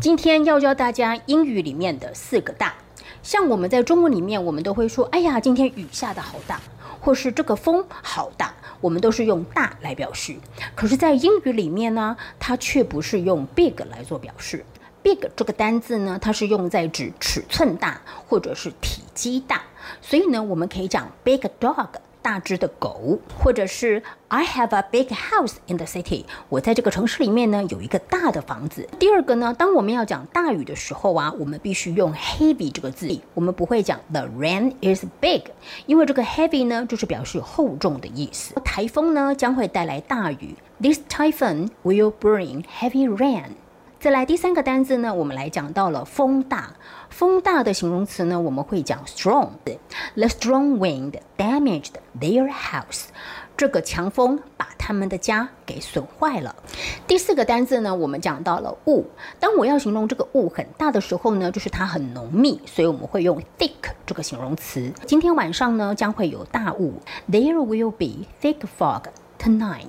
今天要教大家英语里面的四个大，像我们在中文里面，我们都会说：“哎呀，今天雨下的好大”，或是这个风好大，我们都是用大来表示。可是，在英语里面呢，它却不是用 big 来做表示。big 这个单字呢，它是用在指尺寸大或者是体积大，所以呢，我们可以讲 big dog。大只的狗，或者是 I have a big house in the city。我在这个城市里面呢，有一个大的房子。第二个呢，当我们要讲大雨的时候啊，我们必须用 heavy 这个字，我们不会讲 the rain is big，因为这个 heavy 呢，就是表示厚重的意思。台风呢，将会带来大雨。This typhoon will bring heavy rain。再来第三个单字呢，我们来讲到了风大。风大的形容词呢，我们会讲 strong。The strong wind damaged their house。这个强风把他们的家给损坏了。第四个单字呢，我们讲到了雾。当我要形容这个雾很大的时候呢，就是它很浓密，所以我们会用 thick 这个形容词。今天晚上呢，将会有大雾。There will be thick fog tonight。